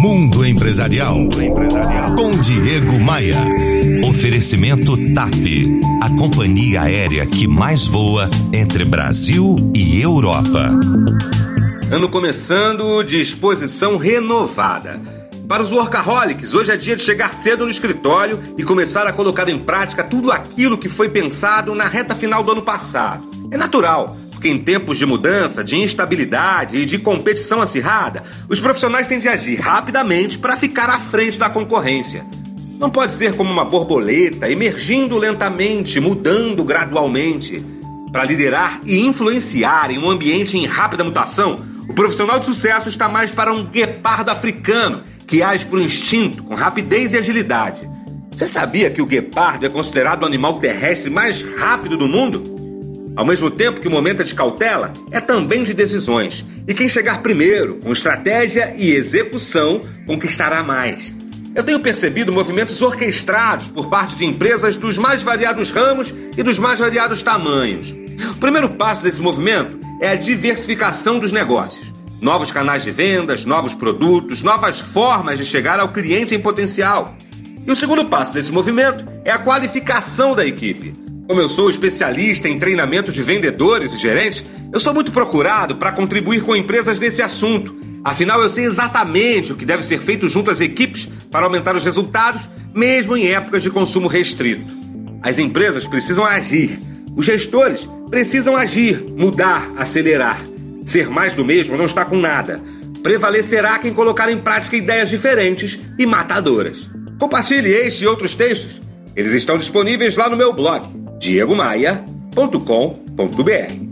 Mundo Empresarial. Com Diego Maia. Oferecimento TAP. A companhia aérea que mais voa entre Brasil e Europa. Ano começando, disposição renovada. Para os workaholics, hoje é dia de chegar cedo no escritório e começar a colocar em prática tudo aquilo que foi pensado na reta final do ano passado. É natural, porque em tempos de mudança, de instabilidade e de competição acirrada, os profissionais têm de agir rapidamente para ficar à frente da concorrência. Não pode ser como uma borboleta, emergindo lentamente, mudando gradualmente. Para liderar e influenciar em um ambiente em rápida mutação, o profissional de sucesso está mais para um guepardo africano, que age por instinto, com rapidez e agilidade. Você sabia que o guepardo é considerado o animal terrestre mais rápido do mundo? Ao mesmo tempo que o momento é de cautela, é também de decisões. E quem chegar primeiro, com estratégia e execução, conquistará mais. Eu tenho percebido movimentos orquestrados por parte de empresas dos mais variados ramos e dos mais variados tamanhos. O primeiro passo desse movimento é a diversificação dos negócios. Novos canais de vendas, novos produtos, novas formas de chegar ao cliente em potencial. E o segundo passo desse movimento é a qualificação da equipe. Como eu sou especialista em treinamento de vendedores e gerentes, eu sou muito procurado para contribuir com empresas nesse assunto. Afinal, eu sei exatamente o que deve ser feito junto às equipes para aumentar os resultados, mesmo em épocas de consumo restrito. As empresas precisam agir, os gestores precisam agir, mudar, acelerar. Ser mais do mesmo não está com nada. Prevalecerá quem colocar em prática ideias diferentes e matadoras. Compartilhe este e outros textos. Eles estão disponíveis lá no meu blog diegomaia.com.br.